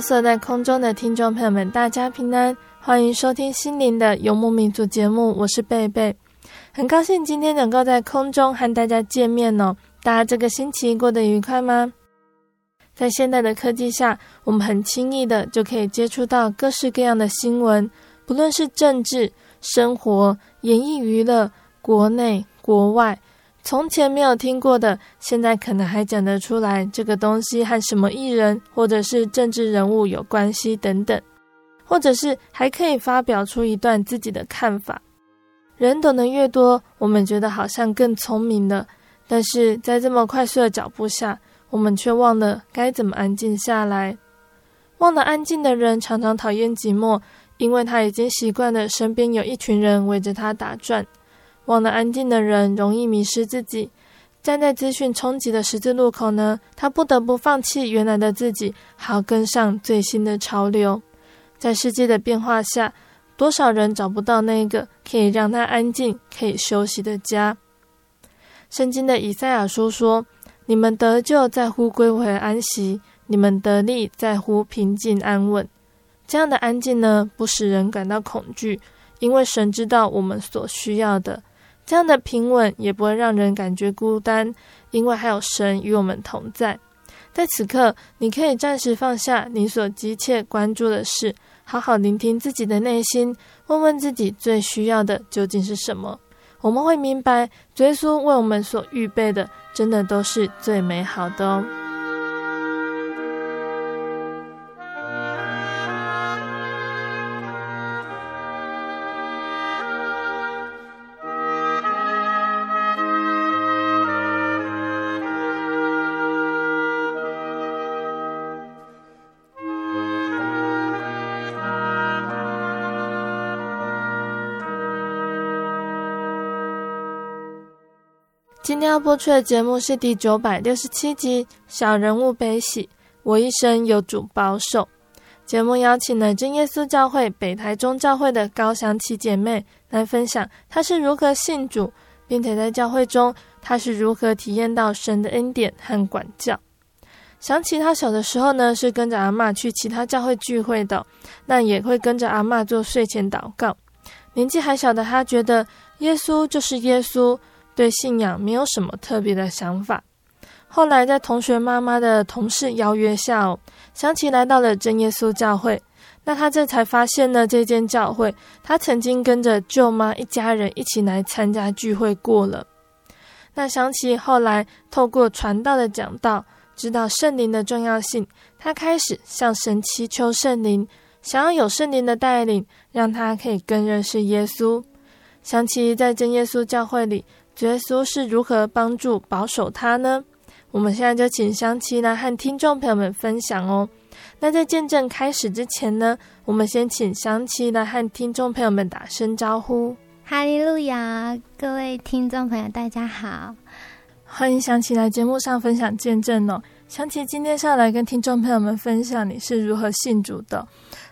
坐在空中的听众朋友们，大家平安，欢迎收听心灵的游牧民族节目，我是贝贝，很高兴今天能够在空中和大家见面哦。大家这个星期过得愉快吗？在现代的科技下，我们很轻易的就可以接触到各式各样的新闻，不论是政治、生活、演艺、娱乐，国内国外。从前没有听过的，现在可能还讲得出来。这个东西和什么艺人或者是政治人物有关系等等，或者是还可以发表出一段自己的看法。人懂得越多，我们觉得好像更聪明了。但是在这么快速的脚步下，我们却忘了该怎么安静下来。忘了安静的人常常讨厌寂寞，因为他已经习惯了身边有一群人围着他打转。忘了安静的人容易迷失自己，站在资讯冲击的十字路口呢，他不得不放弃原来的自己，好跟上最新的潮流。在世界的变化下，多少人找不到那个可以让他安静、可以休息的家？圣经的以赛亚书说：“你们得救在乎归回安息，你们得力在乎平静安稳。”这样的安静呢，不使人感到恐惧，因为神知道我们所需要的。这样的平稳也不会让人感觉孤单，因为还有神与我们同在。在此刻，你可以暂时放下你所急切关注的事，好好聆听自己的内心，问问自己最需要的究竟是什么。我们会明白，耶稣为我们所预备的，真的都是最美好的哦。今天要播出的节目是第九百六十七集《小人物悲喜》，我一生有主保守。节目邀请了真耶稣教会北台中教会的高祥琪姐妹来分享她是如何信主，并且在教会中她是如何体验到神的恩典和管教。想起她小的时候呢，是跟着阿嬷去其他教会聚会的，那也会跟着阿嬷做睡前祷告。年纪还小的她觉得耶稣就是耶稣。对信仰没有什么特别的想法。后来在同学妈妈的同事邀约下，哦，想起来到了真耶稣教会。那他这才发现呢，这间教会他曾经跟着舅妈一家人一起来参加聚会过了。那想起后来透过传道的讲道，知道圣灵的重要性，他开始向神祈求圣灵，想要有圣灵的带领，让他可以更认识耶稣。想起在真耶稣教会里。耶稣是如何帮助保守他呢？我们现在就请香琪来和听众朋友们分享哦。那在见证开始之前呢，我们先请香琪来和听众朋友们打声招呼。哈利路亚，各位听众朋友，大家好，欢迎香琪来节目上分享见证哦。香琪今天是要来跟听众朋友们分享你是如何信主的。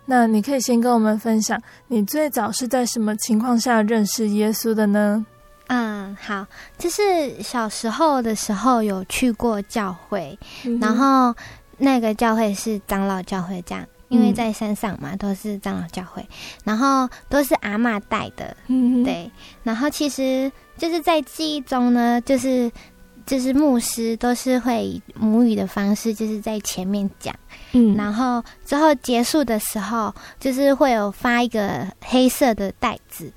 那你可以先跟我们分享，你最早是在什么情况下认识耶稣的呢？嗯，好，就是小时候的时候有去过教会，嗯、然后那个教会是长老教会，这样，因为在山上嘛，都是长老教会，然后都是阿嬷带的，嗯，对，然后其实就是在记忆中呢，就是就是牧师都是会以母语的方式，就是在前面讲，嗯，然后之后结束的时候，就是会有发一个黑色的袋子。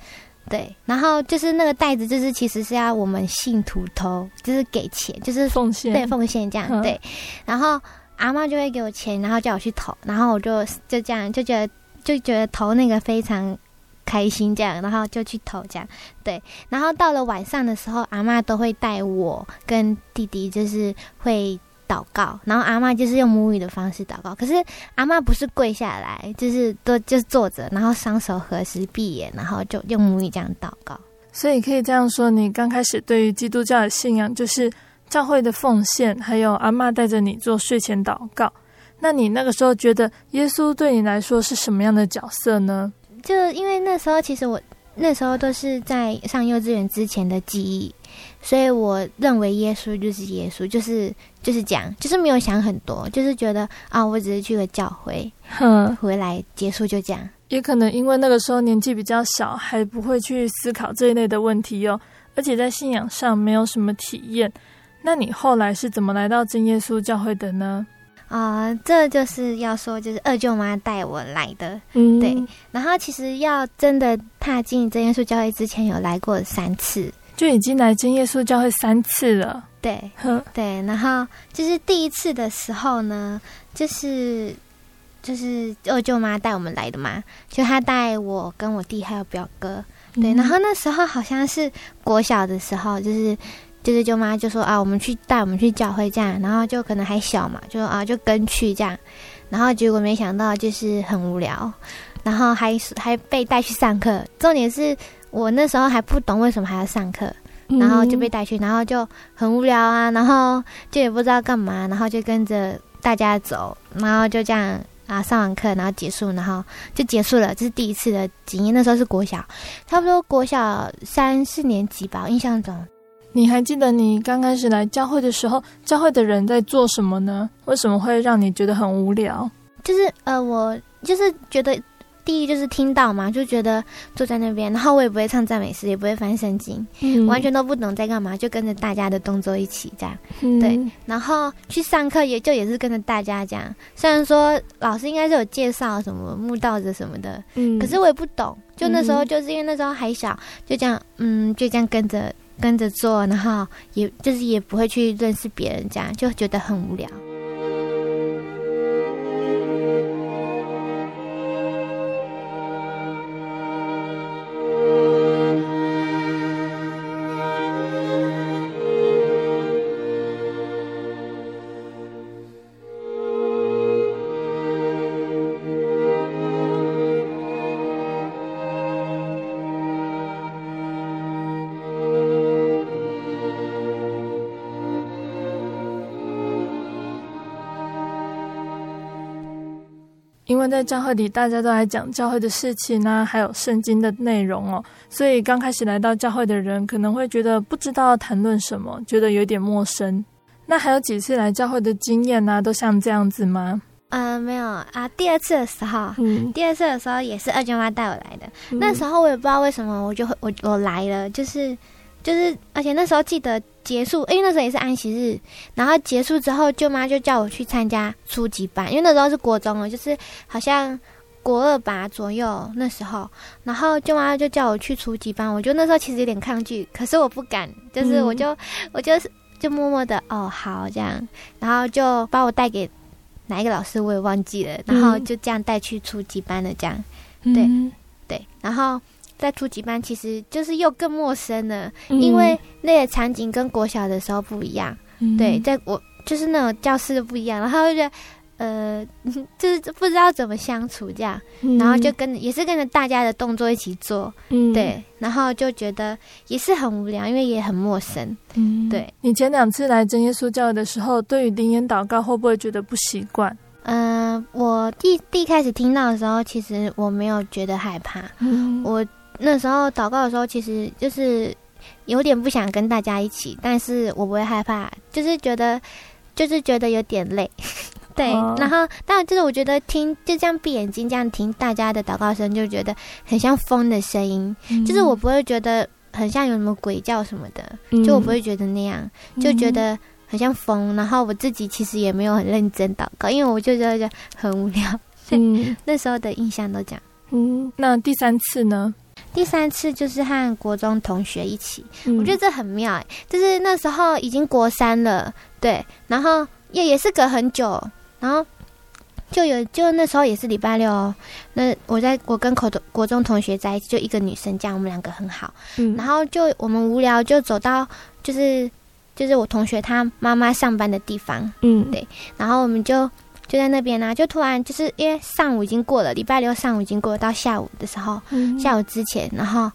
对，然后就是那个袋子，就是其实是要我们信徒投，就是给钱，就是奉献，对，奉献这样，嗯、对。然后阿嬷就会给我钱，然后叫我去投，然后我就就这样就觉得就觉得投那个非常开心，这样，然后就去投这样，对。然后到了晚上的时候，阿嬷都会带我跟弟弟，就是会。祷告，然后阿嬷就是用母语的方式祷告。可是阿嬷不是跪下来，就是都就是坐着，然后双手合十闭眼，然后就用母语这样祷告。所以可以这样说，你刚开始对于基督教的信仰就是教会的奉献，还有阿嬷带着你做睡前祷告。那你那个时候觉得耶稣对你来说是什么样的角色呢？就因为那时候其实我那时候都是在上幼稚园之前的记忆。所以我认为耶稣就是耶稣，就是就是讲，就是没有想很多，就是觉得啊，我只是去个教会，哼，回来结束就这样。也可能因为那个时候年纪比较小，还不会去思考这一类的问题哟，而且在信仰上没有什么体验。那你后来是怎么来到真耶稣教会的呢？啊、呃，这就是要说，就是二舅妈带我来的，嗯，对。然后其实要真的踏进真耶稣教会之前，有来过三次。就已经来真耶稣教会三次了，对，呵对，然后就是第一次的时候呢，就是就是二舅妈带我们来的嘛，就她带我跟我弟还有表哥，对，嗯、然后那时候好像是国小的时候，就是就是舅妈就说啊，我们去带我们去教会这样，然后就可能还小嘛，就啊就跟去这样，然后结果没想到就是很无聊，然后还还被带去上课，重点是。我那时候还不懂为什么还要上课，然后就被带去，然后就很无聊啊，然后就也不知道干嘛，然后就跟着大家走，然后就这样啊上完课，然后结束，然后就结束了。这是第一次的经验，那时候是国小，差不多国小三四年级吧，印象中。你还记得你刚开始来教会的时候，教会的人在做什么呢？为什么会让你觉得很无聊？就是呃，我就是觉得。第一就是听到嘛，就觉得坐在那边，然后我也不会唱赞美诗，也不会翻圣经，嗯、完全都不懂在干嘛，就跟着大家的动作一起这样。嗯、对，然后去上课也就也是跟着大家这样。虽然说老师应该是有介绍什么慕道者什么的，嗯，可是我也不懂。就那时候就是因为那时候还小，就这样，嗯，就这样跟着跟着做，然后也就是也不会去认识别人，这样就觉得很无聊。为在教会里，大家都来讲教会的事情啊，还有圣经的内容哦，所以刚开始来到教会的人可能会觉得不知道要谈论什么，觉得有点陌生。那还有几次来教会的经验呢、啊？都像这样子吗？呃，没有啊。第二次的时候，嗯，第二次的时候也是二舅妈带我来的。嗯、那时候我也不知道为什么，我就会我我来了，就是就是，而且那时候记得。结束，因为那时候也是安息日，然后结束之后，舅妈就叫我去参加初级班，因为那时候是国中了，就是好像国二吧左右那时候，然后舅妈就叫我去初级班，我就那时候其实有点抗拒，可是我不敢，就是我就、嗯、我就是就默默的哦好这样，然后就把我带给哪一个老师我也忘记了，然后就这样带去初级班的这样，对、嗯、对，然后。在初级班其实就是又更陌生了，嗯、因为那个场景跟国小的时候不一样。嗯、对，在我就是那种教室都不一样，然后就觉得呃，就是不知道怎么相处这样，嗯、然后就跟也是跟着大家的动作一起做，嗯、对，然后就觉得也是很无聊，因为也很陌生。嗯，对。你前两次来真耶稣教的时候，对于灵言祷告会不会觉得不习惯？嗯、呃，我第第一开始听到的时候，其实我没有觉得害怕。嗯，我。那时候祷告的时候，其实就是有点不想跟大家一起，但是我不会害怕，就是觉得就是觉得有点累。对，然后当然就是我觉得听就这样闭眼睛这样听大家的祷告声，就觉得很像风的声音，嗯、就是我不会觉得很像有什么鬼叫什么的，嗯、就我不会觉得那样，就觉得很像风。然后我自己其实也没有很认真祷告，因为我就觉得很无聊。嗯，那时候的印象都这样。嗯，那第三次呢？第三次就是和国中同学一起，嗯、我觉得这很妙哎，就是那时候已经国三了，对，然后也也是隔很久。然后就有，就那时候也是礼拜六哦。那我在我跟口国中同学在一起，就一个女生，这样我们两个很好。嗯，然后就我们无聊，就走到就是就是我同学他妈妈上班的地方。嗯，对。然后我们就就在那边呢、啊，就突然就是因为上午已经过了，礼拜六上午已经过了，到下午的时候，嗯、下午之前，然后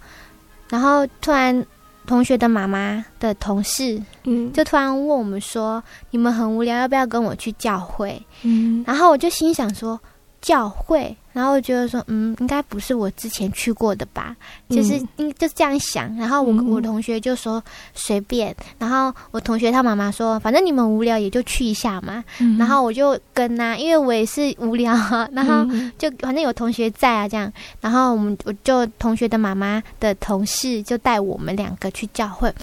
然后突然。同学的妈妈的同事，嗯，就突然问我们说：“你们很无聊，要不要跟我去教会？”嗯，然后我就心想说：“教会。”然后我觉得说，嗯，应该不是我之前去过的吧，就是应就是这样想。然后我我同学就说随便。然后我同学他妈妈说，反正你们无聊也就去一下嘛。然后我就跟啊，因为我也是无聊啊。然后就反正有同学在啊，这样。然后我们我就同学的妈妈的同事就带我们两个去教会。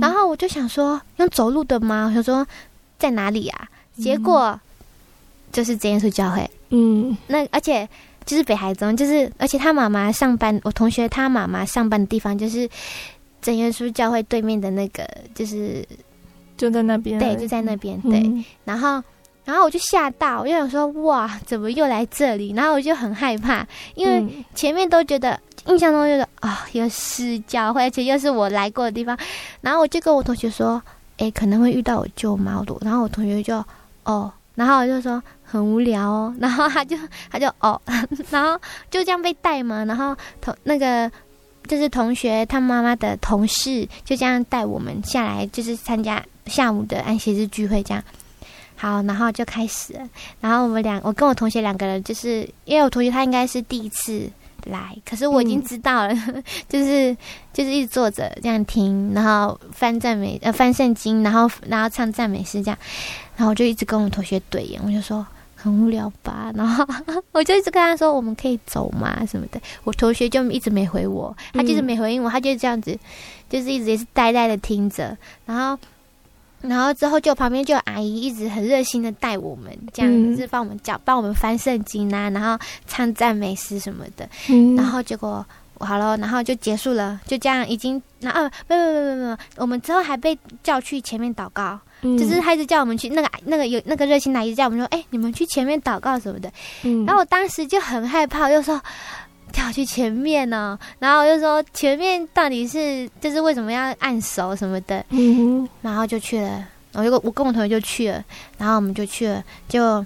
然后我就想说，用走路的吗？我说在哪里啊？结果就是这间是教会。嗯，那而且。就是北海中，就是而且他妈妈上班，我同学他妈妈上班的地方就是真耶稣教会对面的那个，就是就在那边，对，就在那边，对。嗯、然后，然后我就吓到，我就想说，哇，怎么又来这里？然后我就很害怕，因为前面都觉得印象中觉得啊，又是教会，而且又是我来过的地方。然后我就跟我同学说，哎，可能会遇到我舅妈的。然后我同学就哦。然后我就说很无聊哦，然后他就他就哦，然后就这样被带嘛，然后同那个就是同学他妈妈的同事就这样带我们下来，就是参加下午的安息日聚会这样。好，然后就开始，然后我们俩，我跟我同学两个人，就是因为我同学他应该是第一次来，可是我已经知道了，就是就是一直坐着这样听，然后翻赞美呃翻圣经，然后然后唱赞美诗这样。然后我就一直跟我同学对眼，我就说很无聊吧。然后我就一直跟他说，我们可以走嘛？什么的。我同学就一直没回我，他就是没回应我，他就是这样子，就是一直也是呆呆的听着。然后，然后之后就旁边就有阿姨一直很热心的带我们，这样子帮我们教，帮我们翻圣经啊，然后唱赞美诗什么的。然后结果好了，然后就结束了，就这样已经。然后没有没有没有没有，我们之后还被叫去前面祷告。就是他一直叫我们去那个那个有那个热心的，一直叫我们说：“哎、欸，你们去前面祷告什么的。”嗯，然后我当时就很害怕，又说：“跳去前面呢？”然后我就说：“前面到底是就是为什么要按手什么的？”嗯，然后就去了。我就我跟我同学就去了，然后我们就去了，就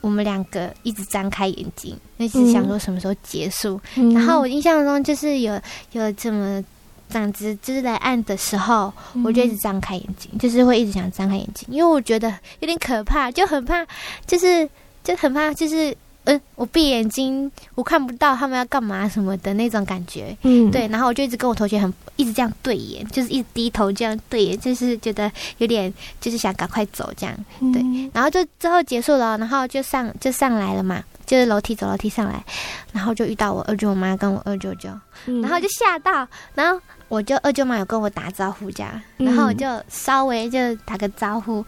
我们两个一直张开眼睛，一直想说什么时候结束。嗯、然后我印象中就是有有这么。这样子就是来按的时候，我就一直张开眼睛，嗯、就是会一直想张开眼睛，因为我觉得有点可怕，就很怕，就是就很怕，就是嗯、呃，我闭眼睛，我看不到他们要干嘛什么的那种感觉，嗯，对，然后我就一直跟我同学很一直这样对眼，就是一直低头这样对眼，就是觉得有点就是想赶快走这样，对，嗯、然后就之后结束了，然后就上就上来了嘛。就是楼梯走楼梯上来，然后就遇到我二舅妈跟我二舅舅，嗯、然后就吓到，然后我就二舅妈有跟我打招呼这样，然后我就稍微就打个招呼，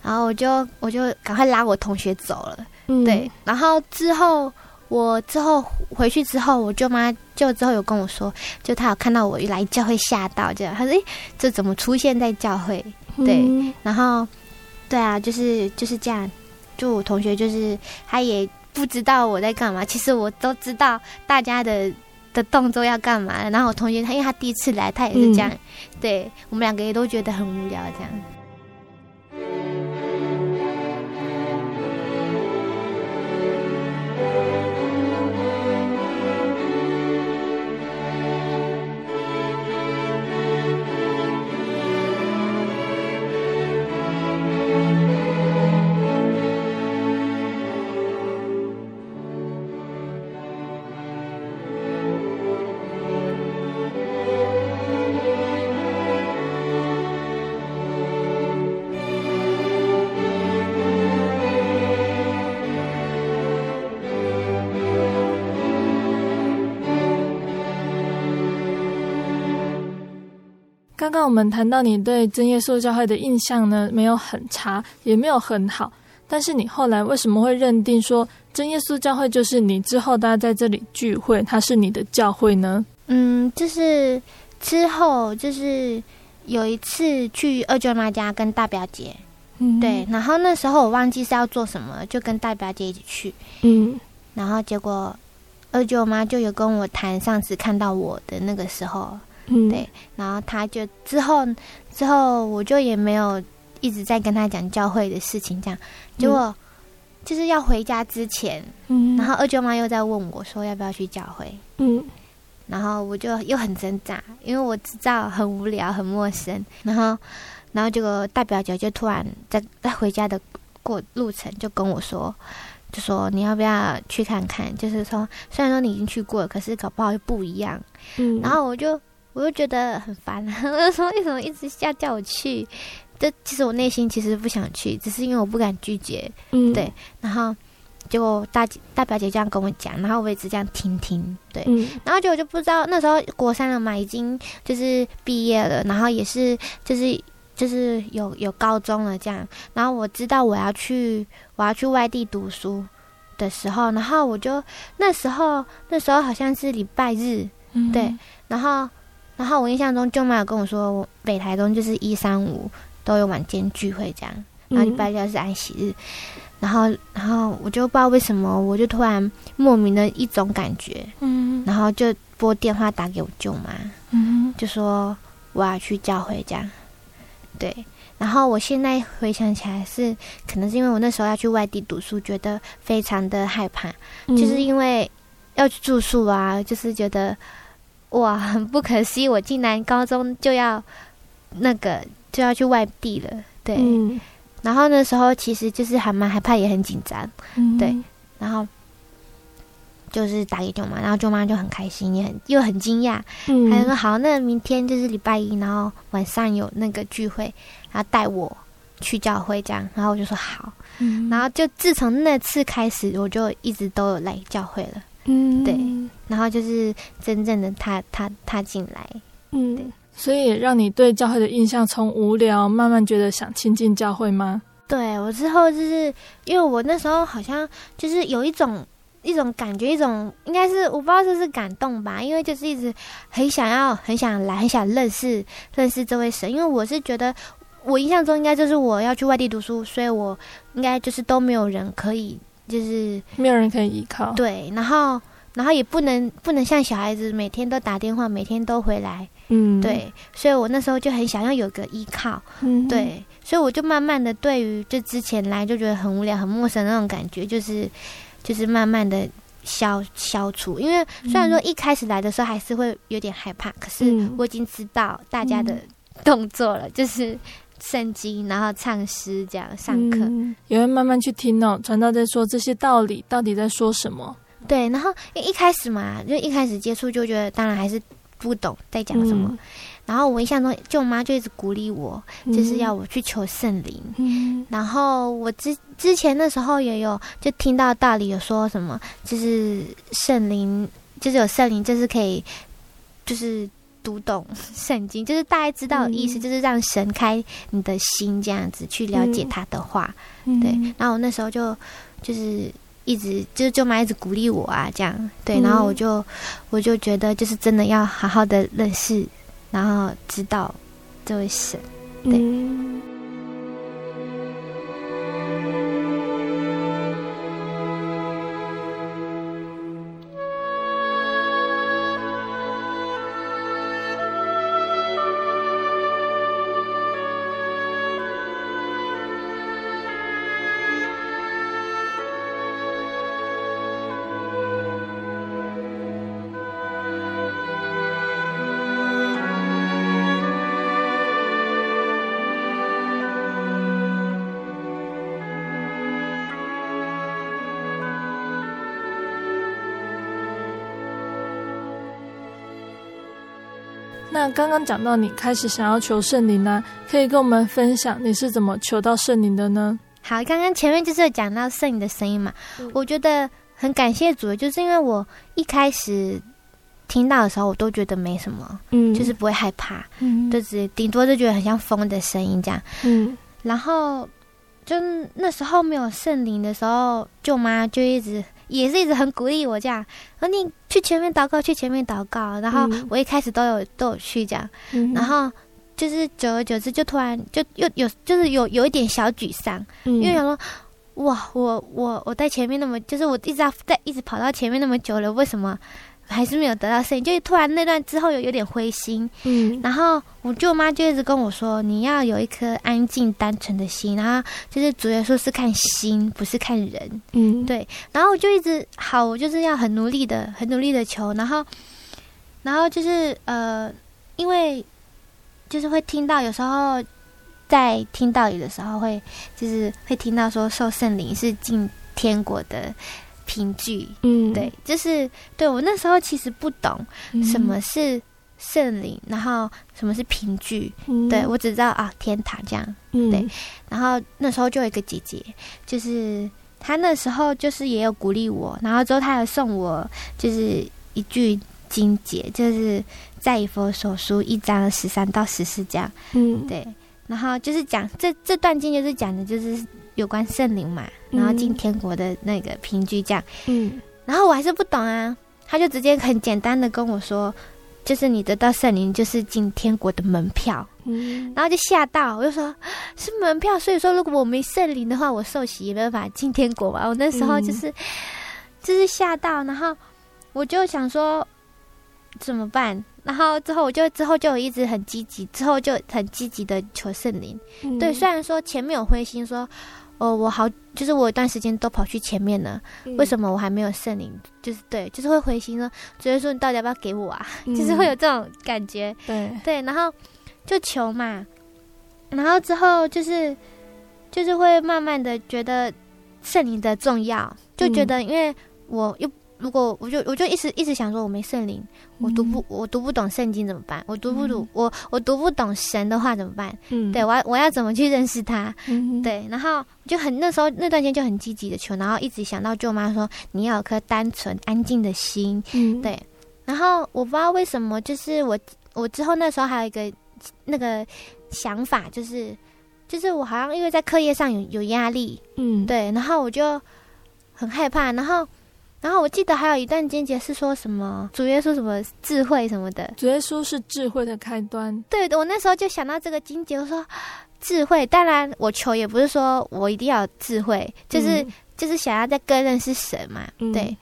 然后我就我就赶快拉我同学走了，嗯、对，然后之后我之后回去之后，我舅妈就之后有跟我说，就她有看到我来教会吓到这样，她说诶，这怎么出现在教会？对，嗯、然后对啊，就是就是这样，就我同学就是他也。不知道我在干嘛，其实我都知道大家的的动作要干嘛。然后我同学他，因为他第一次来，他也是这样，嗯、对我们两个也都觉得很无聊，这样。我们谈到你对真耶稣教会的印象呢，没有很差，也没有很好。但是你后来为什么会认定说真耶稣教会就是你之后大家在这里聚会，它是你的教会呢？嗯，就是之后就是有一次去二舅妈家跟大表姐，嗯，对，然后那时候我忘记是要做什么，就跟大表姐一起去，嗯，然后结果二舅妈就有跟我谈上次看到我的那个时候，嗯，对，然后他就之后之后我就也没有。一直在跟他讲教会的事情，这样，结果就是要回家之前，嗯，然后二舅妈又在问我说要不要去教会，嗯，然后我就又很挣扎，因为我知道很无聊、很陌生，然后，然后这个大表姐就突然在 在回家的过路程就跟我说，就说你要不要去看看？就是说虽然说你已经去过了，可是搞不好又不一样，嗯，然后我就我就觉得很烦，我就说为什么一直要叫我去？这其实我内心其实不想去，只是因为我不敢拒绝。嗯，对。然后结果大姐大表姐这样跟我讲，然后我也只这样听听。对，嗯、然后就我就不知道那时候国三了嘛，已经就是毕业了，然后也是就是就是有有高中了这样。然后我知道我要去我要去外地读书的时候，然后我就那时候那时候好像是礼拜日，嗯、对。然后然后我印象中舅妈有跟我说，我北台中就是一三五。都有晚间聚会这样，然后礼拜六是安息日，嗯、然后然后我就不知道为什么，我就突然莫名的一种感觉，嗯，然后就拨电话打给我舅妈，嗯，就说我要去教会这样，对，然后我现在回想起来是，可能是因为我那时候要去外地读书，觉得非常的害怕，嗯、就是因为要去住宿啊，就是觉得哇很不可思议，我竟然高中就要那个。就要去外地了，对。嗯、然后那时候其实就是还蛮害怕，也很紧张，嗯、对。然后就是打给舅妈，然后舅妈就很开心，也很又很惊讶，嗯、还说好，那明天就是礼拜一，然后晚上有那个聚会，然后带我去教会这样。然后我就说好，嗯、然后就自从那次开始，我就一直都有来教会了，嗯，对。然后就是真正的踏踏踏进来，嗯，对。所以让你对教会的印象从无聊慢慢觉得想亲近教会吗？对，我之后就是因为我那时候好像就是有一种一种感觉，一种应该是我不知道是不是感动吧，因为就是一直很想要很想来，很想认识认识这位神。因为我是觉得我印象中应该就是我要去外地读书，所以我应该就是都没有人可以，就是没有人可以依靠。对，然后然后也不能不能像小孩子每天都打电话，每天都回来。嗯，对，所以我那时候就很想要有个依靠，嗯，对，所以我就慢慢的对于就之前来就觉得很无聊、很陌生的那种感觉，就是就是慢慢的消消除。因为虽然说一开始来的时候还是会有点害怕，可是我已经知道大家的动作了，就是圣经，然后唱诗这样上课，也会慢慢去听哦，传道在说这些道理到底在说什么？对，然后一一开始嘛，就一开始接触就觉得，当然还是。不懂在讲什么，嗯、然后我印象中舅妈就一直鼓励我，嗯、就是要我去求圣灵。嗯、然后我之之前的时候也有就听到道理有说什么，就是圣灵，就是有圣灵，就是可以就是读懂 圣经，就是大概知道的意思，嗯、就是让神开你的心这样子去了解他的话。嗯、对，然后我那时候就就是。一直就是舅妈一直鼓励我啊，这样对，然后我就、嗯、我就觉得就是真的要好好的认识，然后知道这位神，对。那刚刚讲到你开始想要求圣灵呢，可以跟我们分享你是怎么求到圣灵的呢？好，刚刚前面就是有讲到圣灵的声音嘛，嗯、我觉得很感谢主，就是因为我一开始听到的时候，我都觉得没什么，嗯，就是不会害怕，嗯，就只顶多就觉得很像风的声音这样，嗯，然后就那时候没有圣灵的时候，舅妈就一直也是一直很鼓励我这样，说你去前面祷告，去前面祷告，然后我一开始都有都有去这样，嗯，然后就是久而久之，就突然就又有就是有有一点小沮丧，嗯，因为想说。哇，我我我在前面那么，就是我一直要在一直跑到前面那么久了，为什么还是没有得到圣灵？就突然那段之后有有点灰心，嗯，然后我舅妈就一直跟我说，你要有一颗安静单纯的心，然后就是主耶稣是看心，不是看人，嗯，对，然后我就一直好，我就是要很努力的，很努力的求，然后，然后就是呃，因为就是会听到有时候。在听道理的时候会，会就是会听到说受圣灵是进天国的凭据，嗯，对，就是对我那时候其实不懂什么是圣灵，嗯、然后什么是凭据，嗯、对我只知道啊天堂这样，嗯、对，然后那时候就有一个姐姐，就是她那时候就是也有鼓励我，然后之后她还送我就是一句经节，就是在以佛所书一章十三到十四这样，嗯，对。然后就是讲这这段经，就是讲的就是有关圣灵嘛，然后进天国的那个凭据这样。嗯，然后我还是不懂啊，他就直接很简单的跟我说，就是你得到圣灵就是进天国的门票。嗯，然后就吓到，我就说是门票，所以说如果我没圣灵的话，我受洗也没办法进天国吧。我那时候就是、嗯、就是吓到，然后我就想说怎么办？然后之后我就之后就一直很积极，之后就很积极的求圣灵。嗯、对，虽然说前面有灰心说，哦我好，就是我有段时间都跑去前面了，嗯、为什么我还没有圣灵？就是对，就是会灰心说，觉得说你到底要不要给我啊？嗯、就是会有这种感觉。对对，然后就求嘛，然后之后就是就是会慢慢的觉得圣灵的重要，就觉得因为我又。如果我就我就一直一直想说，我没圣灵，我读不我读不懂圣经怎么办？我读不读、嗯、我我读不懂神的话怎么办？嗯，对我要我要怎么去认识他？嗯，对，然后就很那时候那段时间就很积极的求，然后一直想到舅妈说，你要有颗单纯安静的心，嗯，对，然后我不知道为什么，就是我我之后那时候还有一个那个想法，就是就是我好像因为在课业上有有压力，嗯，对，然后我就很害怕，然后。然后我记得还有一段经节是说什么主耶稣什么智慧什么的，主耶稣是智慧的开端。对，我那时候就想到这个经节，我说智慧。当然，我求也不是说我一定要有智慧，就是、嗯、就是想要再更认识神嘛。嗯、对。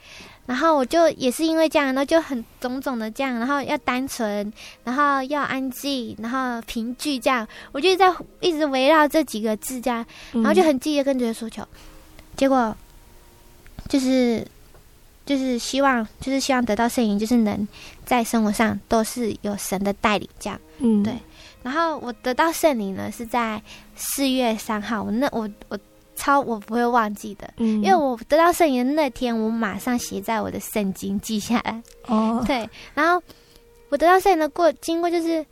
然后我就也是因为这样，然后就很种种的这样，然后要单纯，然后要安静，然后凭据这样，我就在一直围绕这几个字这样，然后就很积极的跟主耶稣求，结果就是。就是希望，就是希望得到圣灵，就是能在生活上都是有神的带领，这样，嗯，对。然后我得到圣灵呢，是在四月三号，我那我我超我不会忘记的，嗯，因为我得到圣灵的那天，我马上写在我的圣经记下来。哦，对。然后我得到圣灵的过经过，就是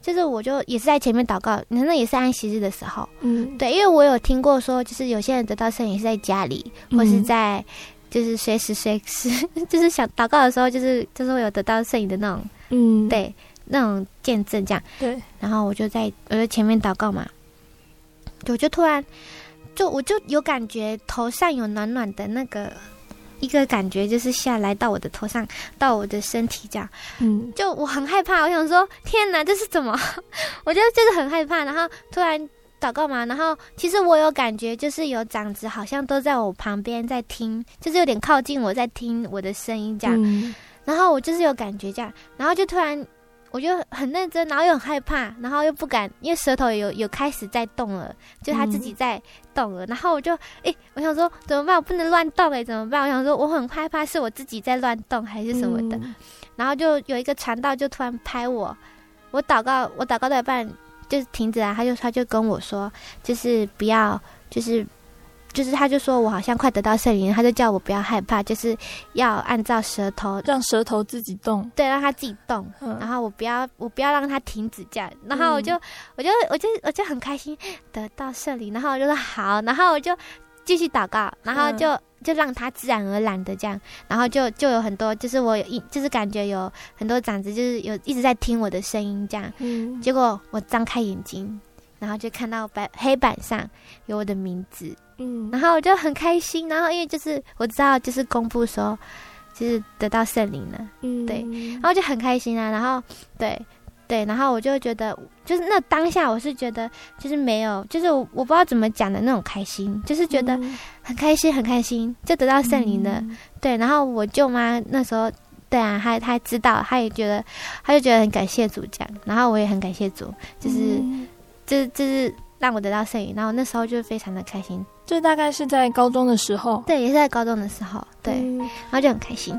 就是我就也是在前面祷告，那也是安息日的时候，嗯，对，因为我有听过说，就是有些人得到圣灵是在家里，或是在。就是随时随时，就是想祷告的时候，就是就是会有得到圣灵的那种，嗯，对，那种见证这样。对，然后我就在我就前面祷告嘛，我就突然就我就有感觉头上有暖暖的那个一个感觉，就是下来到我的头上，到我的身体这样。嗯，就我很害怕，我想说天哪，这是怎么？我觉得就是很害怕，然后突然。祷告嘛，然后其实我有感觉，就是有长子好像都在我旁边在听，就是有点靠近我在听我的声音这样。嗯、然后我就是有感觉这样，然后就突然我就很认真，然后又很害怕，然后又不敢，因为舌头有有开始在动了，就他自己在动了。嗯、然后我就诶，我想说怎么办？我不能乱动诶，怎么办？我想说我很害怕是我自己在乱动还是什么的。嗯、然后就有一个传道就突然拍我，我祷告，我祷告到一半。就是停止啊！他就他就跟我说，就是不要，就是就是他就说我好像快得到圣灵，他就叫我不要害怕，就是要按照舌头让舌头自己动，对，让它自己动，嗯、然后我不要我不要让它停止这样，然后我就、嗯、我就我就我就很开心得到圣灵，然后我就说好，然后我就继续祷告，然后就、嗯、就让他自然而然的这样，然后就就有很多，就是我有一就是感觉有很多长子，就是有一直在听我的声音这样。嗯，结果我张开眼睛，然后就看到白黑板上有我的名字，嗯，然后我就很开心，然后因为就是我知道就是公布说就是得到圣灵了，嗯，对，然后就很开心啊，然后对。对，然后我就觉得，就是那当下我是觉得，就是没有，就是我我不知道怎么讲的那种开心，就是觉得很开心，很开心，就得到圣灵的。嗯、对，然后我舅妈那时候，对啊，她她知道，她也觉得，她就觉得很感谢主这样，然后我也很感谢主，就是、嗯、就是就是让我得到圣灵，然后那时候就非常的开心。这大概是在高中的时候，对，也是在高中的时候，对，嗯、然后就很开心。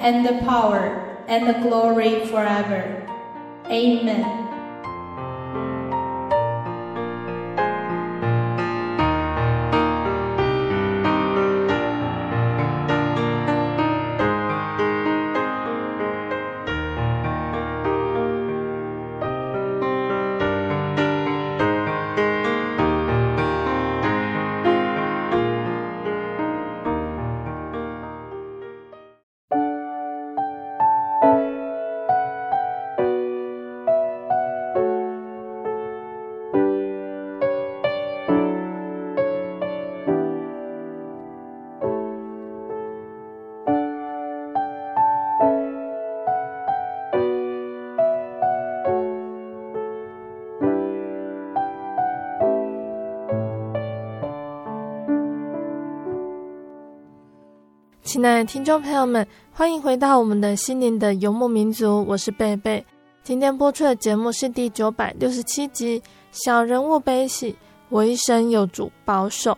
and the power and the glory forever. Amen. 亲爱的听众朋友们，欢迎回到我们的心灵的游牧民族，我是贝贝。今天播出的节目是第九百六十七集《小人物悲喜》，我一生有主保守。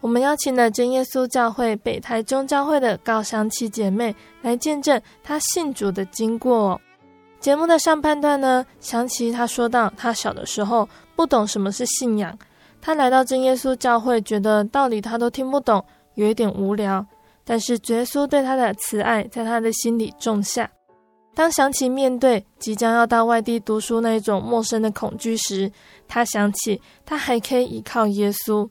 我们邀请了真耶稣教会北台中教会的高香七姐妹来见证她信主的经过哦。节目的上半段呢，想起她说到，她小的时候不懂什么是信仰，她来到真耶稣教会，觉得道理她都听不懂，有一点无聊。但是，耶稣对他的慈爱在他的心里种下。当想起面对即将要到外地读书那一种陌生的恐惧时，他想起他还可以依靠耶稣。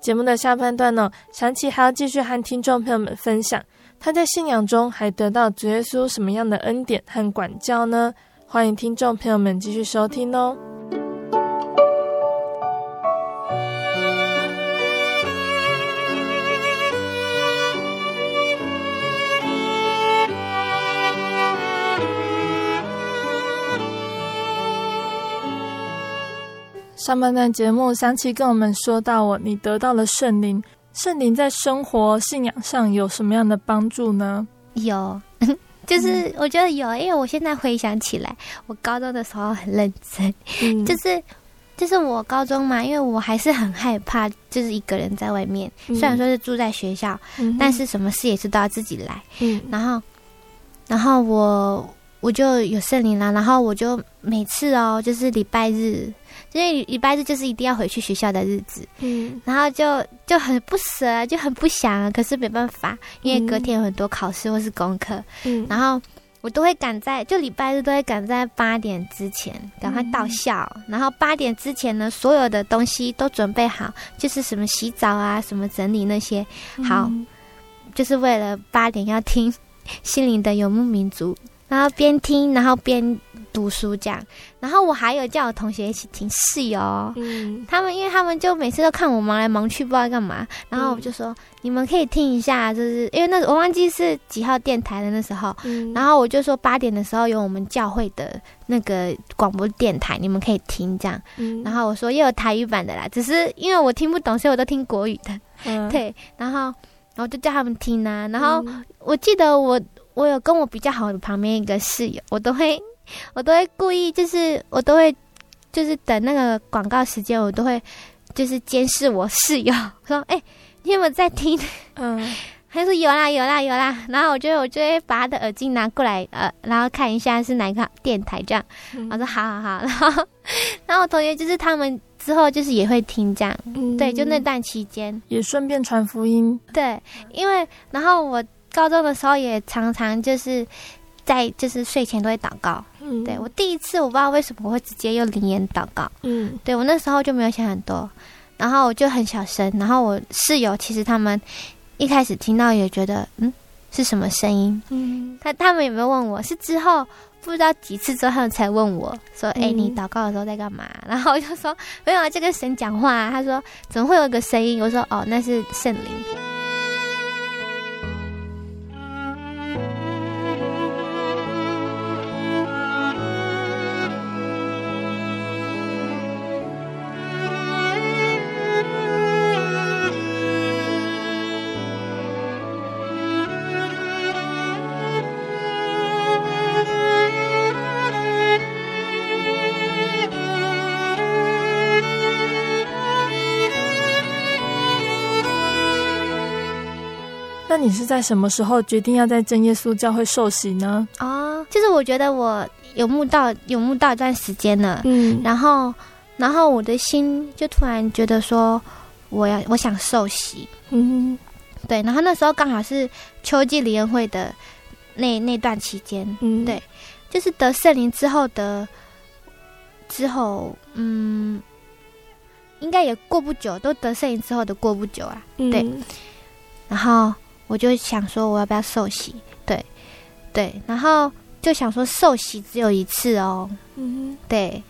节目的下半段呢，想起还要继续和听众朋友们分享他在信仰中还得到主耶稣什么样的恩典和管教呢？欢迎听众朋友们继续收听哦。上半段节目，香琪跟我们说到，我你得到了圣灵，圣灵在生活信仰上有什么样的帮助呢？有，就是我觉得有，因为我现在回想起来，我高中的时候很认真，嗯、就是就是我高中嘛，因为我还是很害怕，就是一个人在外面，嗯、虽然说是住在学校，嗯、但是什么事也是都要自己来，嗯，然后然后我我就有圣灵了，然后我就每次哦，就是礼拜日。因为礼拜日就是一定要回去学校的日子，嗯，然后就就很不舍，就很不想啊。可是没办法，因为隔天有很多考试或是功课，嗯，然后我都会赶在就礼拜日都会赶在八点之前赶快到校，嗯，然后八点之前呢，所有的东西都准备好，就是什么洗澡啊，什么整理那些，好，嗯，就是为了八点要听心灵的游牧民族，然后边听然后边。读书这样，然后我还有叫我同学一起听室友，嗯，他们因为他们就每次都看我忙来忙去，不知道干嘛，然后我就说、嗯、你们可以听一下，就是因为那我忘记是几号电台的那时候，嗯、然后我就说八点的时候有我们教会的那个广播电台，你们可以听这样，嗯、然后我说也有台语版的啦，只是因为我听不懂，所以我都听国语的，嗯、对，然后然后就叫他们听啊，然后我记得我。我有跟我比较好的旁边一个室友，我都会我都会故意就是我都会就是等那个广告时间，我都会就是监视我室友，说哎、欸，你有没有在听？嗯。他说有啦有啦有啦，然后我就我就会把他的耳机拿过来，呃，然后看一下是哪个电台这样。嗯、我说好好好，然后然后我同学就是他们之后就是也会听这样，嗯、对，就那段期间也顺便传福音。对，因为然后我高中的时候也常常就是在就是睡前都会祷告。嗯，对我第一次我不知道为什么我会直接用灵言祷告。嗯，对我那时候就没有想很多，然后我就很小声，然后我室友其实他们。一开始听到也觉得，嗯，是什么声音？嗯，他他们有没有问我？是之后不知道几次之后才问我说：“哎、你祷告的时候在干嘛？” 然后我就说：“没有啊，这个神讲话。”他说：“怎么会有个声音？”我说：“哦，那是圣灵。”是在什么时候决定要在真耶稣教会受洗呢？哦，就是我觉得我有慕道，有慕道一段时间了，嗯，然后，然后我的心就突然觉得说，我要我想受洗，嗯，对，然后那时候刚好是秋季联恩会的那那段期间，嗯，对，就是得圣灵之后的之后，嗯，应该也过不久，都得圣灵之后的过不久啊，嗯、对，然后。我就想说，我要不要受洗？对，对，然后就想说，受洗只有一次哦。嗯哼，对，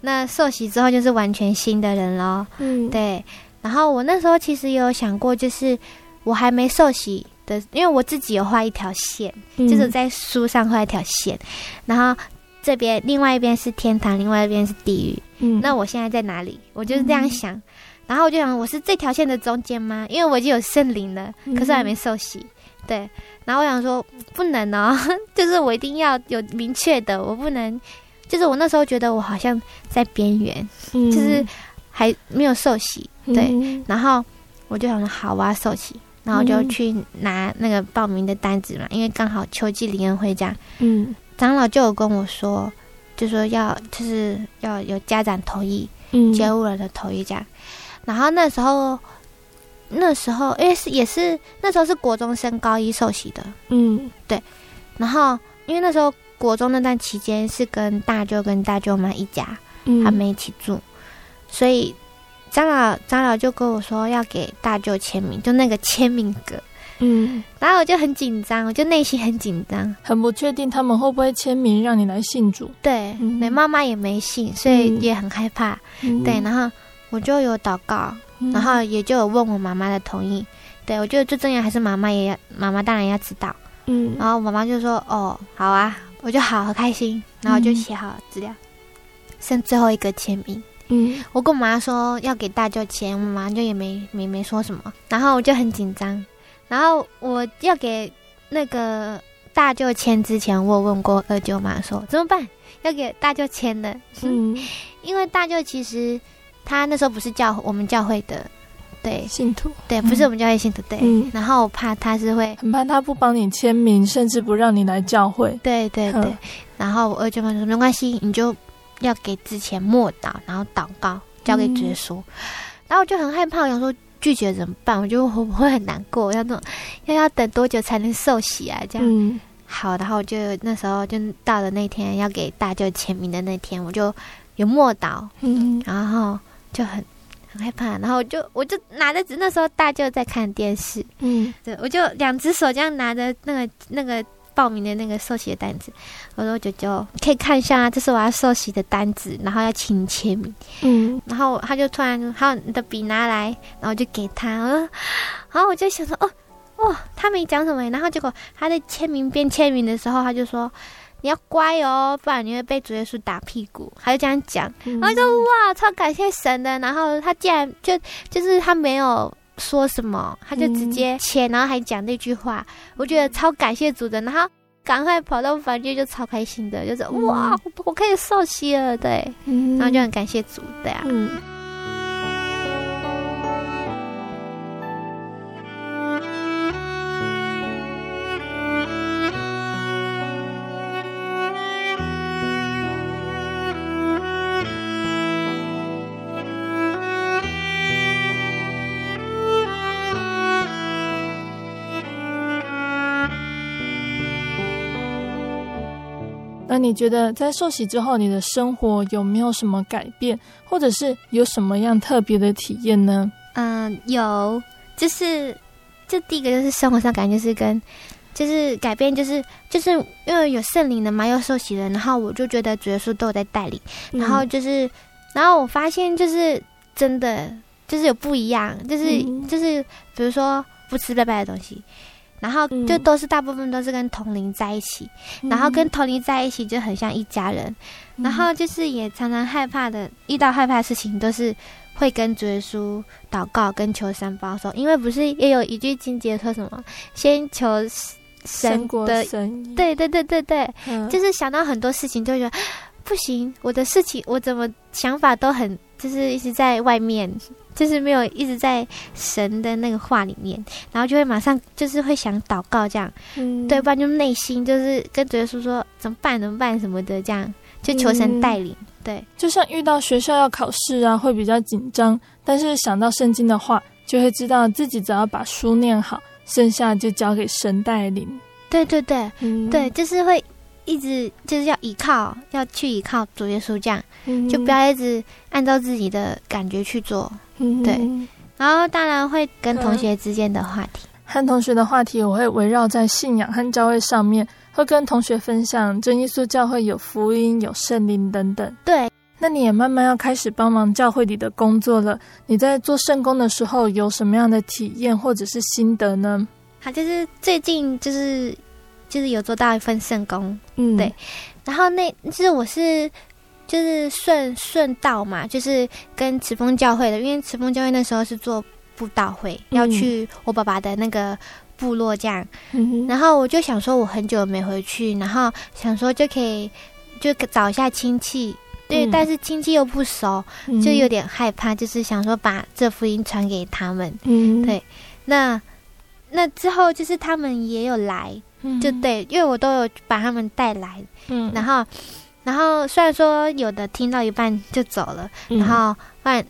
那受洗之后就是完全新的人了。嗯，对。然后我那时候其实也有想过，就是我还没受洗的，因为我自己有画一条线，嗯、就是在书上画一条线，然后这边另外一边是天堂，另外一边是地狱。嗯，那我现在在哪里？我就是这样想。嗯然后我就想，我是这条线的中间吗？因为我已经有圣灵了，可是还没受洗。嗯、对，然后我想说，不能哦，就是我一定要有明确的，我不能，就是我那时候觉得我好像在边缘，嗯、就是还没有受洗。对，嗯、然后我就想说，好，我要受洗，然后就去拿那个报名的单子嘛，因为刚好秋季灵恩会这样。嗯，长老就有跟我说，就说要就是要有家长同意，嗯，接误人的同意这样。然后那时候，那时候，因为是也是那时候是国中升高一受洗的，嗯，对。然后因为那时候国中那段期间是跟大舅跟大舅妈一家，嗯，他们一起住，所以张老张老就跟我说要给大舅签名，就那个签名格，嗯。然后我就很紧张，我就内心很紧张，很不确定他们会不会签名让你来信主。对，嗯，对，妈妈也没信，所以也很害怕。嗯，对，然后。我就有祷告，然后也就有问我妈妈的同意。嗯、对，我觉得最重要还是妈妈也要，妈妈当然要知道。嗯，然后妈妈就说：“哦，好啊。”我就好，好开心，然后就写好资料，剩最后一个签名。嗯，我跟我妈说要给大舅签，我妈就也没没没说什么。然后我就很紧张。然后我要给那个大舅签之前，我有问过二舅妈说怎么办？要给大舅签的。嗯，因为大舅其实。他那时候不是教我们教会的，对信徒，对，不是我们教会信徒，对。嗯、然后我怕他是会很怕他不帮你签名，甚至不让你来教会。对对对。嗯、然后我二舅妈说没关系，你就要给之前默祷，然后祷告交给主耶稣。嗯、然后我就很害怕，我想说拒绝怎么办？我就会不会很难过？要等要要等多久才能受洗啊？这样。嗯、好，然后我就那时候就到了那天要给大舅签名的那天，我就有默祷，嗯，然后。就很很害怕，然后我就我就拿着纸，那时候大舅在看电视，嗯，对，我就两只手这样拿着那个那个报名的那个受洗的单子，我说舅舅可以看一下啊，这是我要受洗的单子，然后要请你签名，嗯，然后他就突然，好，你的笔拿来，然后我就给他，我说，然后我就想说，哦哦，他没讲什么，然后结果他在签名边签名的时候，他就说。你要乖哦，不然你会被主耶稣打屁股。他就这样讲，然后就说哇，超感谢神的。然后他竟然就就是他没有说什么，他就直接签，然后还讲那句话，我觉得超感谢主的。然后赶快跑到房间，就超开心的，就是哇，我我可以受洗了，对，嗯，然后就很感谢主，对啊，嗯。那你觉得在受洗之后，你的生活有没有什么改变，或者是有什么样特别的体验呢？嗯，有，就是，这第一个就是生活上感觉就是跟，就是改变，就是就是因为有圣灵的嘛，又受洗了，然后我就觉得主耶稣都有在带领，然后就是，嗯、然后我发现就是真的就是有不一样，就是、嗯、就是比如说不吃拜拜的东西。然后就都是大部分都是跟同龄在一起，嗯、然后跟同龄在一起就很像一家人，嗯、然后就是也常常害怕的，遇到害怕的事情都是会跟主耶稣祷告，跟求神保守，因为不是也有一句经节说什么，先求神的神，对对对对对，嗯、就是想到很多事情就觉得不行，我的事情我怎么想法都很就是一直在外面。就是没有一直在神的那个话里面，然后就会马上就是会想祷告这样，嗯，对，不然就内心就是跟主耶稣说怎么办怎么办什么的这样，就求神带领，嗯、对，就像遇到学校要考试啊，会比较紧张，但是想到圣经的话，就会知道自己只要把书念好，剩下就交给神带领。对对对，嗯、对，就是会。一直就是要依靠，要去依靠主耶稣，这样、嗯、就不要一直按照自己的感觉去做。嗯、对，然后当然会跟同学之间的话题，和同学的话题，我会围绕在信仰和教会上面，会跟同学分享真耶稣教会有福音、有圣灵等等。对，那你也慢慢要开始帮忙教会里的工作了。你在做圣工的时候有什么样的体验或者是心得呢？好，就是最近就是。就是有做到一份圣工，嗯，对，然后那就是我是就是顺顺道嘛，就是跟慈峰教会的，因为慈峰教会那时候是做布道会，嗯、要去我爸爸的那个部落这样，嗯、然后我就想说，我很久没回去，然后想说就可以就找一下亲戚，对，嗯、但是亲戚又不熟，就有点害怕，就是想说把这福音传给他们，嗯，对，那那之后就是他们也有来。就对，因为我都有把他们带来，嗯，然后，然后虽然说有的听到一半就走了，嗯、然后，还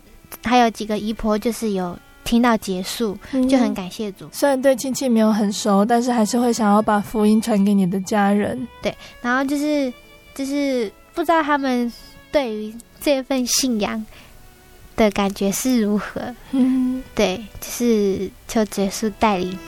还有几个姨婆就是有听到结束，嗯、就很感谢主。虽然对亲戚没有很熟，但是还是会想要把福音传给你的家人。对，然后就是就是不知道他们对于这份信仰的感觉是如何。嗯，对，就是求结束带领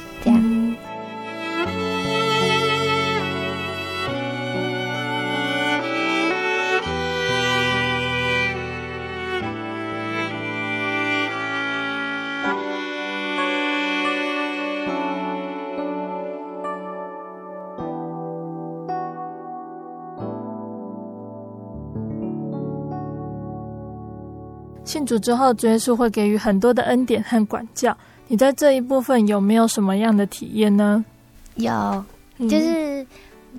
信主之后，主耶稣会给予很多的恩典和管教。你在这一部分有没有什么样的体验呢？有，就是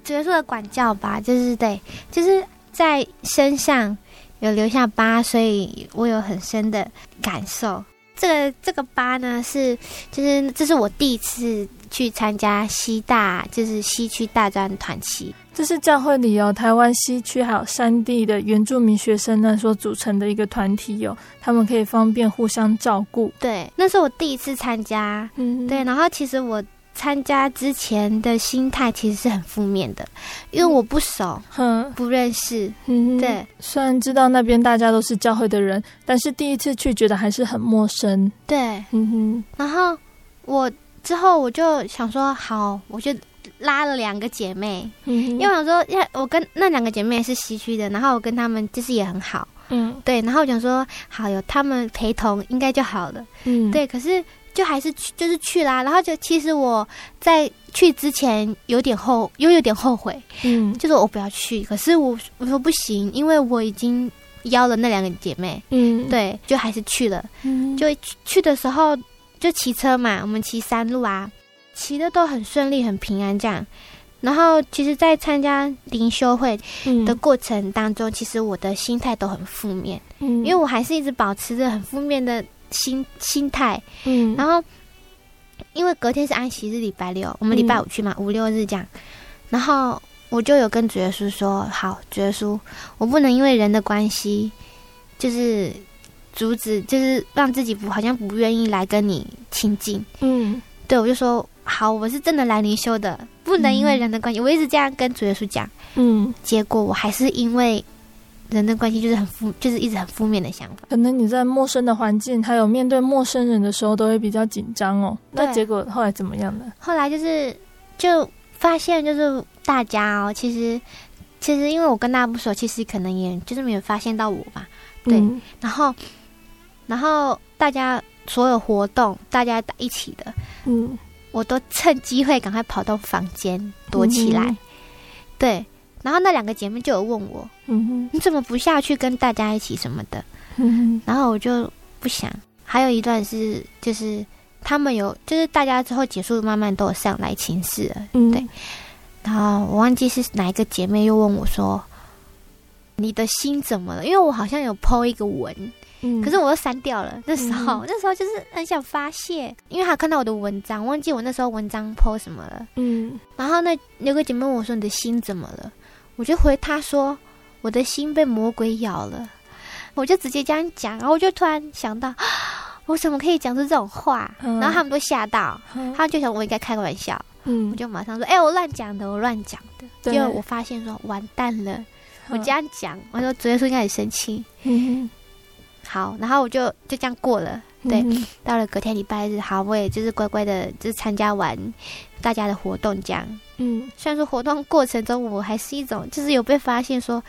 主耶稣的管教吧，就是对，就是在身上有留下疤，所以我有很深的感受。这个这个疤呢，是就是这是我第一次去参加西大，就是西区大专团契。这是教会里有台湾西区还有山地的原住民学生呢所组成的一个团体哦，他们可以方便互相照顾。对，那是我第一次参加，嗯，对。然后其实我参加之前的心态其实是很负面的，因为我不熟，嗯，不认识，嗯，对。虽然知道那边大家都是教会的人，但是第一次去觉得还是很陌生。对，嗯哼。然后我之后我就想说，好，我就。拉了两个姐妹，嗯、因为我想说，因为我跟那两个姐妹是西区的，然后我跟她们就是也很好，嗯，对，然后我想说，好有他们陪同应该就好了，嗯，对，可是就还是去，就是去啦，然后就其实我在去之前有点后，又有点后悔，嗯，就是我不要去，可是我我说不行，因为我已经邀了那两个姐妹，嗯，对，就还是去了，嗯，就去的时候就骑车嘛，我们骑山路啊。骑的都很顺利，很平安，这样。然后其实，在参加灵修会的过程当中，嗯、其实我的心态都很负面，嗯，因为我还是一直保持着很负面的心心态，嗯，然后因为隔天是安息日，礼拜六，我们礼拜五去嘛，嗯、五六日这样，然后我就有跟主耶稣说，好，主耶稣，我不能因为人的关系，就是阻止，就是让自己不好像不愿意来跟你亲近，嗯，对，我就说。好，我是真的来灵修的，不能因为人的关系。嗯、我一直这样跟主耶稣讲，嗯，结果我还是因为人的关系，就是很负，就是一直很负面的想法。可能你在陌生的环境，还有面对陌生人的时候，都会比较紧张哦。那结果后来怎么样呢？后来就是就发现，就是大家哦，其实其实因为我跟大家不熟，其实可能也就是没有发现到我吧。对，嗯、然后然后大家所有活动，大家一起的，嗯。我都趁机会赶快跑到房间躲起来，嗯、对。然后那两个姐妹就有问我：“嗯哼，你怎么不下去跟大家一起什么的？”嗯。然后我就不想。还有一段是，就是他们有，就是大家之后结束，慢慢都有上来寝室了，嗯、对。然后我忘记是哪一个姐妹又问我说：“你的心怎么了？”因为我好像有 po 一个文。嗯，可是我又删掉了。那时候，嗯、那时候就是很想发泄，因为他看到我的文章，忘记我那时候文章 po 什么了。嗯，然后那有个姐妹问我说：“你的心怎么了？”我就回她说：“我的心被魔鬼咬了。”我就直接这样讲，然后我就突然想到，我怎么可以讲出这种话？嗯、然后他们都吓到，嗯、他们就想我应该开个玩笑。嗯，我就马上说：“哎、欸，我乱讲的，我乱讲的。对”结果我发现说完蛋了，我这样讲，我说主耶稣应该很生气。嗯好，然后我就就这样过了。对，嗯、到了隔天礼拜日，好，我也就是乖乖的，就是参加完大家的活动，这样。嗯，虽然说活动过程中，我还是一种，就是有被发现说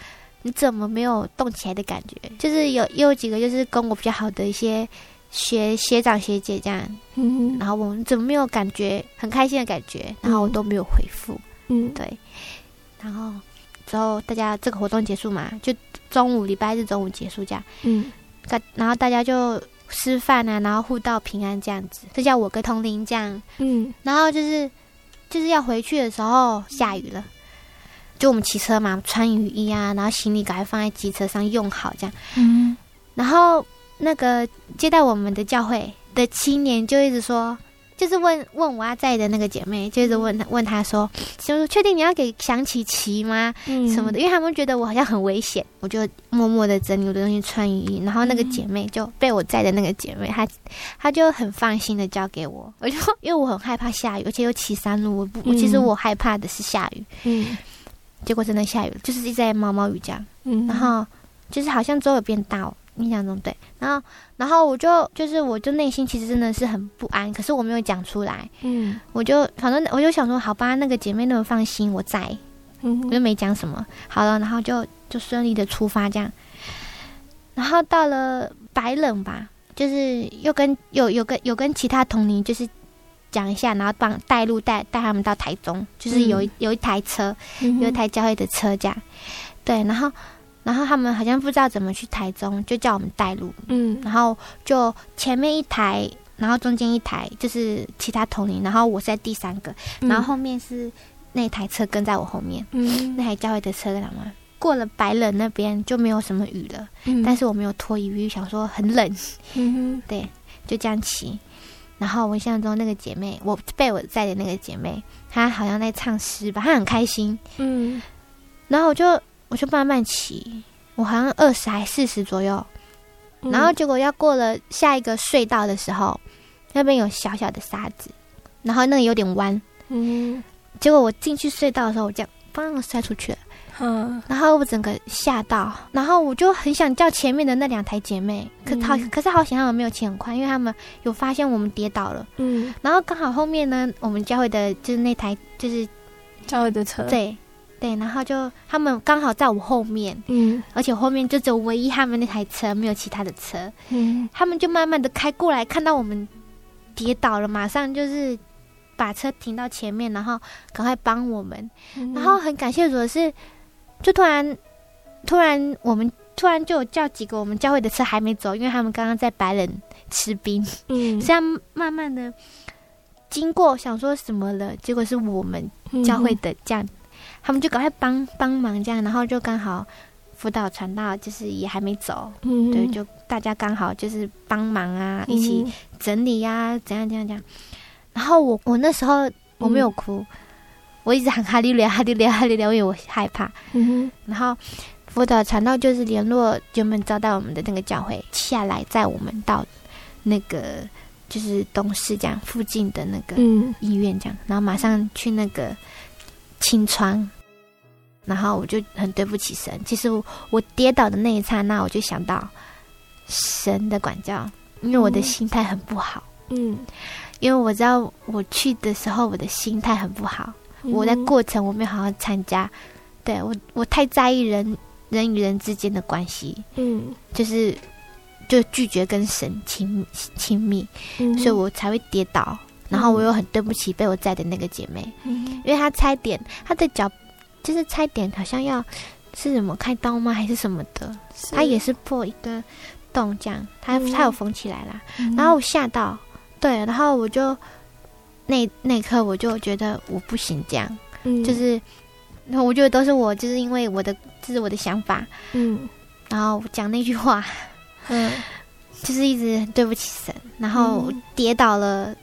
你怎么没有动起来的感觉，就是有有几个就是跟我比较好的一些学学长学姐这样，嗯哼，然后我们怎么没有感觉很开心的感觉，然后我都没有回复。嗯，对，然后之后大家这个活动结束嘛，就中午礼拜日中午结束这样。嗯。然后大家就吃饭啊，然后互道平安这样子，这叫我跟同龄这样。嗯，然后就是就是要回去的时候下雨了，就我们骑车嘛，穿雨衣啊，然后行李赶快放在机车上用好这样。嗯，然后那个接待我们的教会的青年就一直说。就是问问我要在的那个姐妹，就是问她问她说，就是确定你要给祥琪骑吗？嗯，什么的，因为他们觉得我好像很危险，我就默默的整理我的东西，穿雨衣。然后那个姐妹就被我在的那个姐妹，她她就很放心的交给我。我就因为我很害怕下雨，而且又骑山路，我不，我其实我害怕的是下雨。嗯，结果真的下雨了，就是一直在毛毛雨这样。嗯，然后就是好像周围变大哦。印象中对，然后然后我就就是我就内心其实真的是很不安，可是我没有讲出来。嗯，我就反正我就想说，好吧，那个姐妹那么放心，我在，嗯，我就没讲什么。好了，然后就就顺利的出发这样。然后到了白冷吧，就是又跟有有跟有跟其他同龄就是讲一下，然后帮带路带带他们到台中，就是有有一台车，有一台教会的车这样。对，然后。然后他们好像不知道怎么去台中，就叫我们带路。嗯，然后就前面一台，然后中间一台，就是其他同龄，然后我是在第三个，然后后面是那台车跟在我后面。嗯，那台教会的车，知道吗？过了白冷那边就没有什么雨了。嗯，但是我没有脱衣服，想说很冷。嗯哼，对，就这样骑。然后我印象中那个姐妹，我被我载的那个姐妹，她好像在唱诗吧，她很开心。嗯，然后我就。我就慢慢骑，我好像二十还四十左右，嗯、然后结果要过了下一个隧道的时候，那边有小小的沙子，然后那个有点弯，嗯，结果我进去隧道的时候，我这样砰摔出去了，嗯，然后我整个吓到，然后我就很想叫前面的那两台姐妹，可好，可是好险他们没有骑很快，因为他们有发现我们跌倒了，嗯，然后刚好后面呢，我们教会的就是那台就是教会的车，对。对，然后就他们刚好在我后面，嗯，而且后面就只有唯一他们那台车，没有其他的车，嗯，他们就慢慢的开过来，看到我们跌倒了，马上就是把车停到前面，然后赶快帮我们，嗯、然后很感谢主的是，就突然突然我们突然就有叫几个我们教会的车还没走，因为他们刚刚在白人吃冰，嗯，这样慢慢的。经过想说什么了，结果是我们教会的这样，嗯、他们就赶快帮帮忙这样，然后就刚好辅导传道就是也还没走，嗯、对，就大家刚好就是帮忙啊，一起整理呀、啊，怎样怎样怎样。然后我我那时候我没有哭，嗯、我一直喊哈利路亚哈利路亚哈利路亚，因为我害怕。嗯、然后辅导传道就是联络原本招待我们的那个教会下来载我们到那个。就是东市这样附近的那个医院这样，嗯、然后马上去那个清窗，然后我就很对不起神。其实我，我跌倒的那一刹那，我就想到神的管教，因为我的心态很不好。嗯，因为我知道我去的时候，我的心态很不好。嗯、我在过程我没有好好参加，对我我太在意人人与人之间的关系。嗯，就是。就拒绝跟神亲亲密，嗯、所以我才会跌倒。然后我又很对不起被我载的那个姐妹，嗯、因为她踩点，她的脚就是踩点，好像要是什么开刀吗？还是什么的？她也是破一个洞，这样，她她有缝起来啦。嗯、然后我吓到，对，然后我就那那一刻我就觉得我不行，这样，嗯、就是，然后我觉得都是我，就是因为我的这是我的想法，嗯，然后讲那句话。嗯，就是一直对不起神，然后跌倒了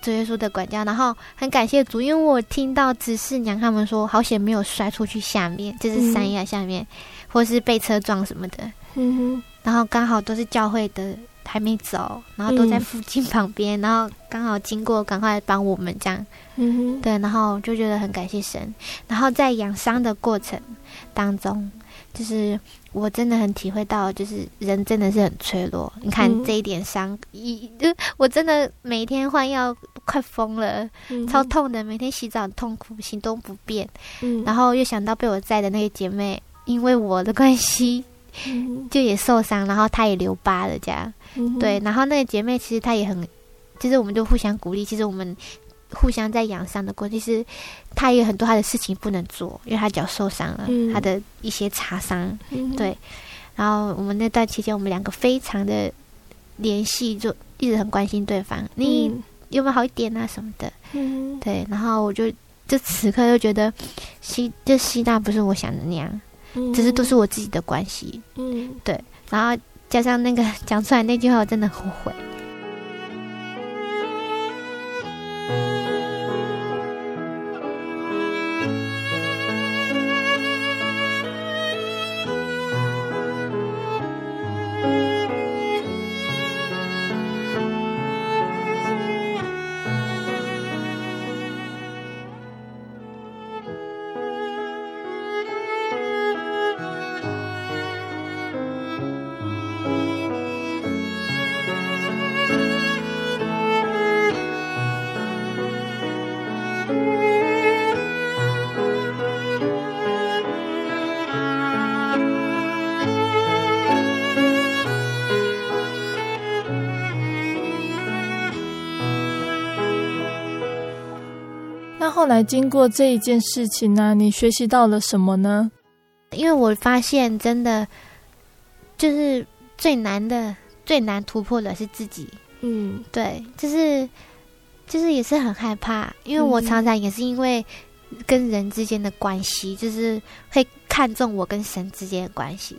主耶稣的管教，然后很感谢主，因为我听到执事娘他们说，好险没有摔出去下面，就是山崖下面，嗯、或是被车撞什么的。嗯哼，然后刚好都是教会的还没走，然后都在附近旁边，嗯、然后刚好经过，赶快帮我们这样。嗯哼，对，然后就觉得很感谢神，然后在养伤的过程当中，就是。我真的很体会到，就是人真的是很脆弱。你看这一点伤，一就、嗯、我真的每天换药快疯了，嗯、超痛的。每天洗澡很痛苦，行动不便。嗯、然后又想到被我载的那个姐妹，因为我的关系，嗯、就也受伤，然后她也留疤了，这样。嗯、对，然后那个姐妹其实她也很，其实我们就互相鼓励。其实我们。互相在养伤的过程，其实他也有很多他的事情不能做，因为他脚受伤了，嗯、他的一些擦伤，嗯、对。然后我们那段期间，我们两个非常的联系，就一直很关心对方。嗯、你有没有好一点啊？什么的？嗯、对。然后我就就此刻就觉得，希就希娜不是我想的那样，嗯、只是都是我自己的关系。嗯，对。然后加上那个讲出来那句话，我真的后悔。后来经过这一件事情呢，你学习到了什么呢？因为我发现，真的就是最难的、最难突破的是自己。嗯，对，就是就是也是很害怕，因为我常常也是因为跟人之间的关系，就是会看重我跟神之间的关系，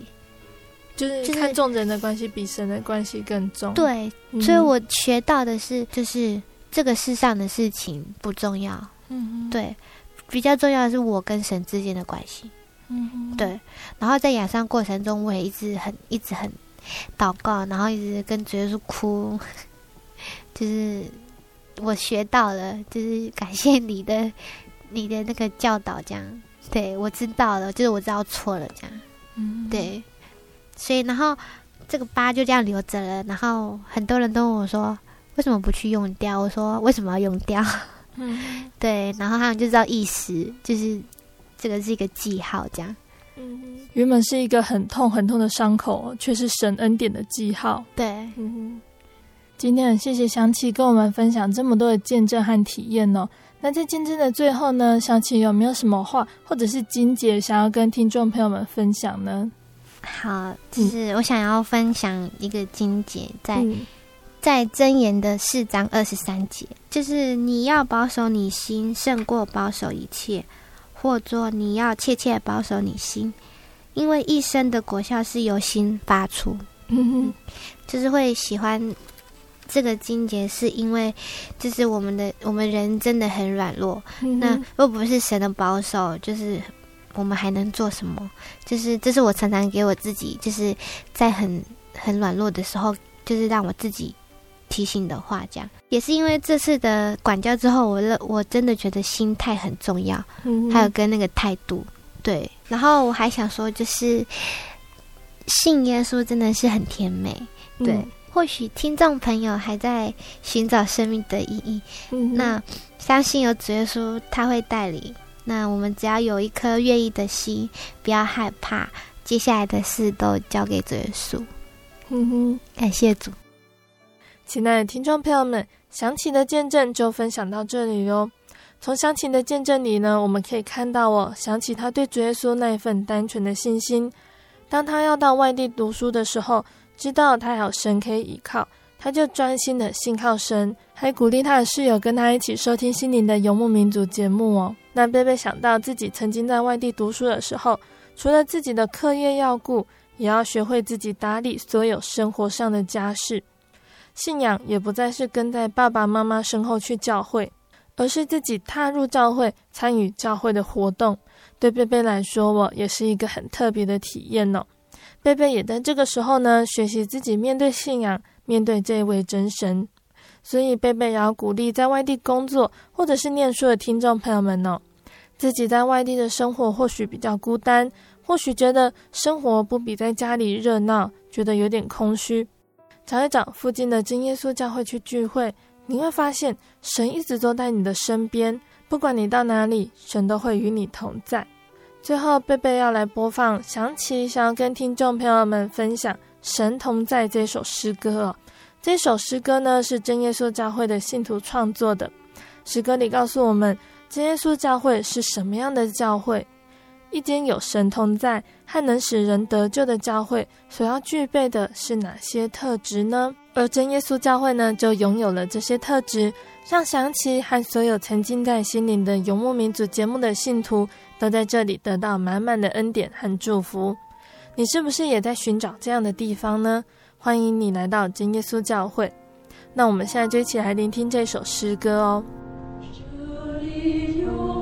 就是看重人的关系比神的关系更重。对，所以我学到的是，就是这个世上的事情不重要。嗯，对，比较重要的是我跟神之间的关系。嗯，对。然后在养伤过程中，我也一直很、一直很祷告，然后一直跟主耶稣哭。就是我学到了，就是感谢你的、你的那个教导，这样。对，我知道了，就是我知道错了，这样。嗯，对。所以，然后这个疤就这样留着了。然后很多人都问我说：“为什么不去用掉？”我说：“为什么要用掉？”嗯，对，然后他们就知道意识，就是这个是一个记号，这样。嗯，原本是一个很痛很痛的伤口，却是神恩典的记号。对，嗯哼。今天很谢谢香琪跟我们分享这么多的见证和体验哦。那在见证的最后呢，香琪有没有什么话或者是金姐想要跟听众朋友们分享呢？好，就是我想要分享一个金姐，在在箴言的四章二十三节，就是你要保守你心胜过保守一切，或作你要切切保守你心，因为一生的果效是由心发出。嗯，就是会喜欢这个经节，是因为就是我们的我们人真的很软弱。嗯、那若不是神的保守，就是我们还能做什么？就是这是我常常给我自己，就是在很很软弱的时候，就是让我自己。提醒的话，这样也是因为这次的管教之后，我我真的觉得心态很重要，嗯，还有跟那个态度，对。然后我还想说，就是信耶稣真的是很甜美，对。嗯、或许听众朋友还在寻找生命的意义，嗯，那相信有主耶稣他会带领。那我们只要有一颗愿意的心，不要害怕，接下来的事都交给主耶稣。嗯哼，感谢主。亲爱的听众朋友们，祥琪的见证就分享到这里哟。从祥琪的见证里呢，我们可以看到哦，祥琪他对主耶稣那一份单纯的信心。当他要到外地读书的时候，知道他还有神可以依靠，他就专心的信靠神，还鼓励他的室友跟他一起收听心灵的游牧民族节目哦。那贝贝想到自己曾经在外地读书的时候，除了自己的课业要顾，也要学会自己打理所有生活上的家事。信仰也不再是跟在爸爸妈妈身后去教会，而是自己踏入教会，参与教会的活动。对贝贝来说，我也是一个很特别的体验呢。贝贝也在这个时候呢，学习自己面对信仰，面对这位真神。所以，贝贝也要鼓励在外地工作或者是念书的听众朋友们呢，自己在外地的生活或许比较孤单，或许觉得生活不比在家里热闹，觉得有点空虚。找一找附近的真耶稣教会去聚会，你会发现神一直都在你的身边，不管你到哪里，神都会与你同在。最后，贝贝要来播放想起想要跟听众朋友们分享《神同在》这首诗歌哦。这首诗歌呢是真耶稣教会的信徒创作的，诗歌里告诉我们真耶稣教会是什么样的教会。一间有神同在和能使人得救的教会所要具备的是哪些特质呢？而真耶稣教会呢，就拥有了这些特质，让想起和所有沉浸在心灵的游牧民族节目的信徒都在这里得到满满的恩典和祝福。你是不是也在寻找这样的地方呢？欢迎你来到真耶稣教会。那我们现在就一起来聆听这首诗歌哦。这里有。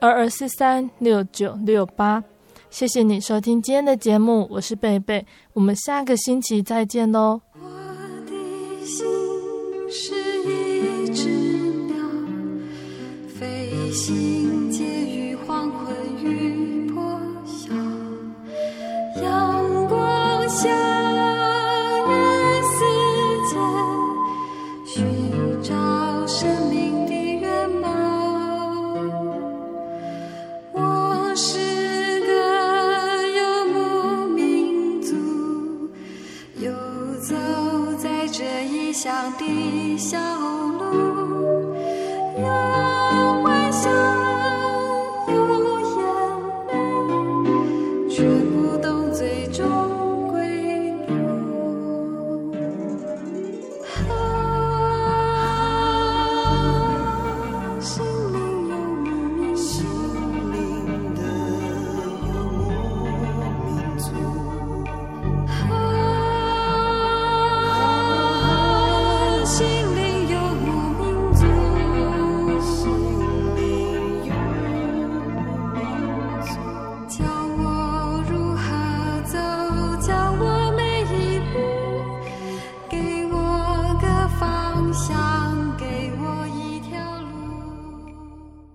二二四三六九六八。谢谢你收听今天的节目我是贝贝。我们下个星期再见喽我的心是一只鸟飞行介于黄昏与破晓阳光下